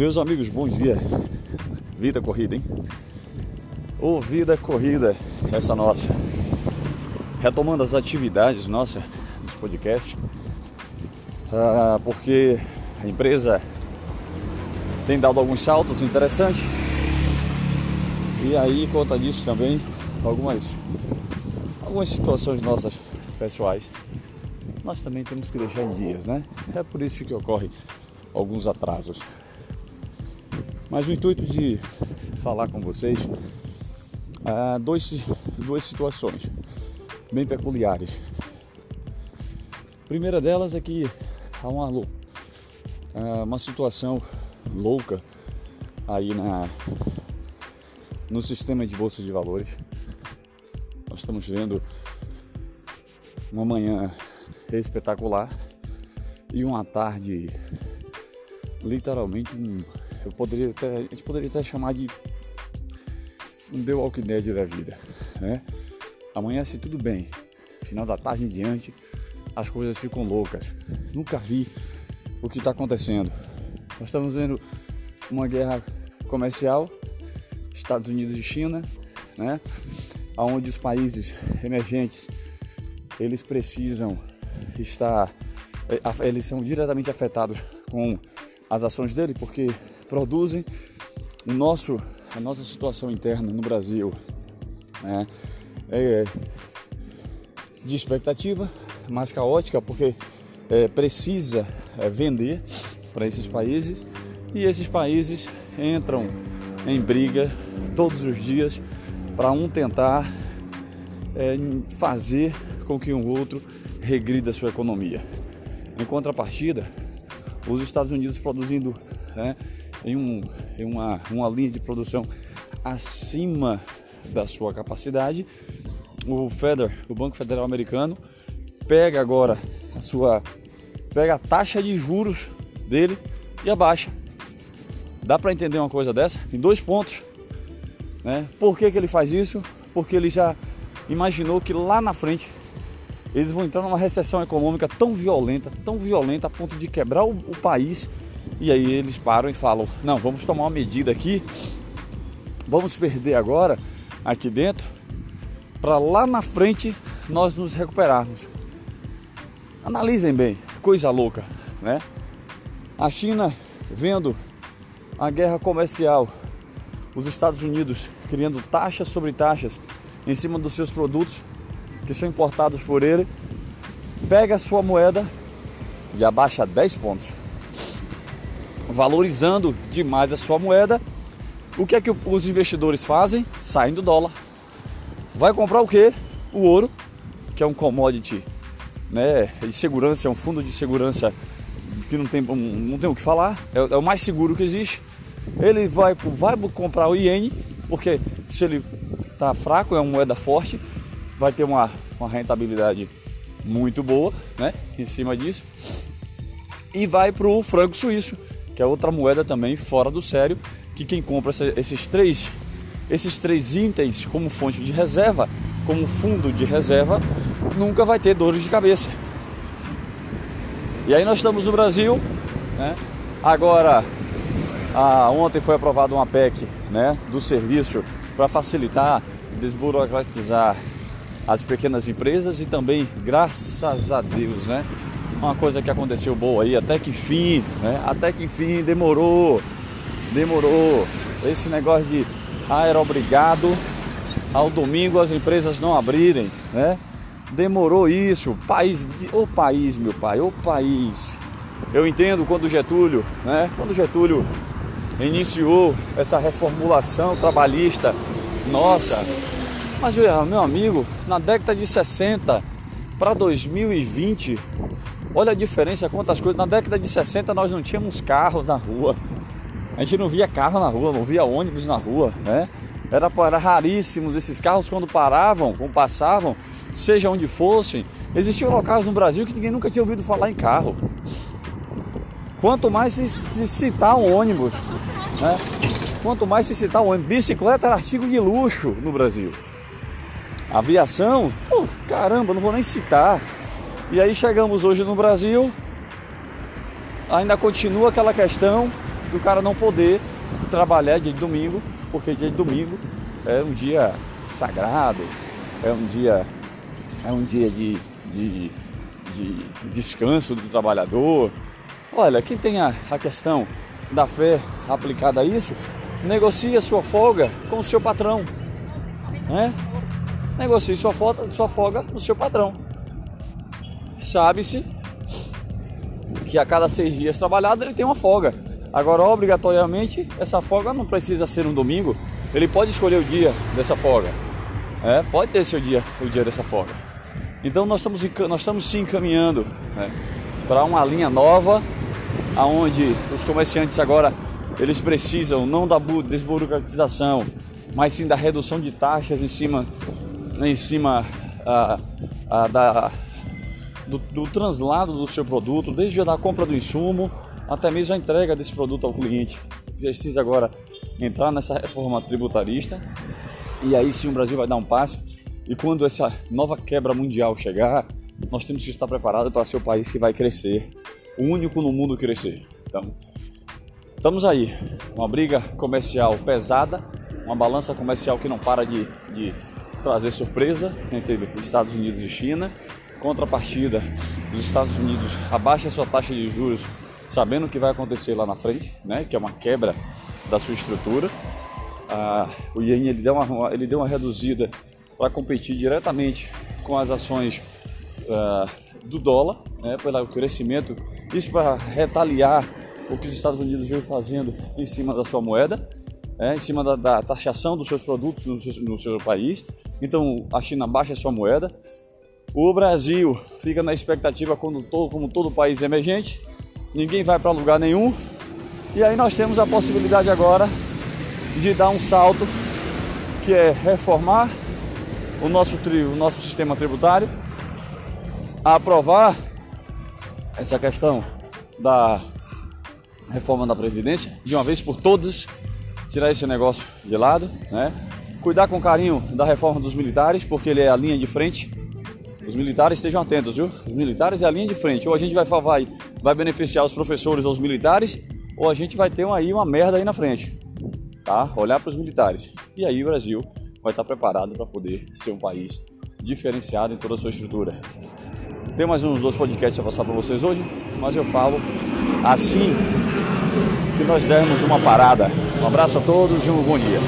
Meus amigos, bom dia. Vida corrida, hein? Ô oh, vida corrida, essa nossa. Retomando as atividades nossas dos podcasts, ah, porque a empresa tem dado alguns saltos interessantes. E aí, conta disso também, algumas, algumas situações nossas pessoais. Nós também temos que deixar em dias, né? É por isso que ocorre alguns atrasos. Mas o intuito de falar com vocês há dois, duas situações bem peculiares. A primeira delas é que há uma, uma situação louca aí na, no sistema de bolsa de valores. Nós estamos vendo uma manhã espetacular e uma tarde literalmente um, eu poderia até, a gente poderia até chamar de um The Walking Dead da vida, né? Amanhece tudo bem, final da tarde em diante as coisas ficam loucas. Nunca vi o que está acontecendo. Nós estamos vendo uma guerra comercial, Estados Unidos e China, né? Onde os países emergentes eles precisam estar, eh, eles são diretamente afetados com as ações dele, porque produzem o nosso, a nossa situação interna no Brasil, né? É de expectativa mais caótica, porque é, precisa é, vender para esses países e esses países entram em briga todos os dias para um tentar é, fazer com que um outro regrida a sua economia. Em contrapartida, os Estados Unidos produzindo né, em, um, em uma, uma linha de produção acima da sua capacidade, o Feder, o Banco Federal Americano, pega agora a sua pega a taxa de juros dele e abaixa. Dá para entender uma coisa dessa? Em dois pontos. Né? Por que, que ele faz isso? Porque ele já imaginou que lá na frente eles vão entrar numa recessão econômica tão violenta, tão violenta a ponto de quebrar o, o país. E aí eles param e falam: não, vamos tomar uma medida aqui, vamos perder agora aqui dentro, para lá na frente nós nos recuperarmos. Analisem bem, coisa louca, né? A China vendo a guerra comercial, os Estados Unidos criando taxas sobre taxas em cima dos seus produtos que são importados por ele, pega a sua moeda e abaixa 10 pontos, valorizando demais a sua moeda. O que é que os investidores fazem? Saem do dólar. Vai comprar o que? O ouro, que é um commodity né, de segurança, é um fundo de segurança que não tem, não tem o que falar, é, é o mais seguro que existe. Ele vai, vai comprar o iene, porque se ele está fraco, é uma moeda forte, vai ter uma, uma rentabilidade muito boa né, em cima disso. E vai para o franco suíço, que é outra moeda também fora do sério, que quem compra esses três, esses três itens como fonte de reserva, como fundo de reserva, nunca vai ter dores de cabeça. E aí nós estamos no Brasil, né? Agora, a, ontem foi aprovada uma PEC né, do serviço para facilitar, desburocratizar as pequenas empresas e também, graças a Deus, né? Uma coisa que aconteceu boa aí, até que fim, né? Até que fim, demorou, demorou. Esse negócio de, ah, era obrigado ao domingo as empresas não abrirem, né? Demorou isso, país, o país, meu pai, o país. Eu entendo quando Getúlio, né? Quando Getúlio iniciou essa reformulação trabalhista, nossa, mas meu amigo, na década de 60 para 2020, olha a diferença, quantas coisas. Na década de 60 nós não tínhamos carros na rua. A gente não via carro na rua, não via ônibus na rua, né? Era, era raríssimos esses carros quando paravam, quando passavam, seja onde fossem. Existiam locais no Brasil que ninguém nunca tinha ouvido falar em carro. Quanto mais se, se citar um ônibus, né? Quanto mais se citar um ônibus, bicicleta era artigo de luxo no Brasil. Aviação, pô, caramba, não vou nem citar. E aí chegamos hoje no Brasil, ainda continua aquela questão do cara não poder trabalhar dia de domingo, porque dia de domingo é um dia sagrado, é um dia, é um dia de, de, de descanso do trabalhador. Olha, quem tem a, a questão da fé aplicada a isso, negocie a sua folga com o seu patrão. Né? Negocie sua folga, sua folga com o seu patrão. Sabe-se que a cada seis dias trabalhado ele tem uma folga. Agora, obrigatoriamente, essa folga não precisa ser um domingo. Ele pode escolher o dia dessa folga. É, pode ter seu dia, o dia dessa folga. Então nós estamos, nós estamos se encaminhando né, para uma linha nova, aonde os comerciantes agora eles precisam não da desburocratização, mas sim da redução de taxas em cima, em cima da, do, do translado do seu produto, desde a compra do insumo até mesmo a entrega desse produto ao cliente. Precisa agora entrar nessa reforma tributarista e aí sim o Brasil vai dar um passo. E quando essa nova quebra mundial chegar, nós temos que estar preparados para ser o país que vai crescer, o único no mundo crescer. Então, estamos aí, uma briga comercial pesada, uma balança comercial que não para de, de trazer surpresa entre Estados Unidos e China. Contrapartida, os Estados Unidos abaixa sua taxa de juros sabendo o que vai acontecer lá na frente, né? Que é uma quebra da sua estrutura. Ah, o ien ele deu uma, ele deu uma reduzida para competir diretamente com as ações ah, do dólar, né? Pelo crescimento, isso para retaliar o que os Estados Unidos vem fazendo em cima da sua moeda. É, em cima da, da, taxação dos seus produtos no seu, no seu país. Então a China baixa a sua moeda, o Brasil fica na expectativa como todo, como todo país emergente ninguém vai para lugar nenhum. E aí nós temos a possibilidade agora de dar um salto, que é reformar o nosso, tri, o nosso sistema tributário, aprovar essa questão da reforma da Previdência, de uma vez por todas, tirar esse negócio de lado, né? Cuidar com carinho da reforma dos militares, porque ele é a linha de frente os militares estejam atentos, viu? Os militares é a linha de frente. Ou a gente vai, vai, vai beneficiar os professores ou os militares, ou a gente vai ter uma, aí uma merda aí na frente. Tá? Olhar para os militares. E aí o Brasil vai estar preparado para poder ser um país diferenciado em toda a sua estrutura. Tem mais uns dois podcasts a passar para vocês hoje, mas eu falo assim que nós dermos uma parada. Um abraço a todos e um bom dia.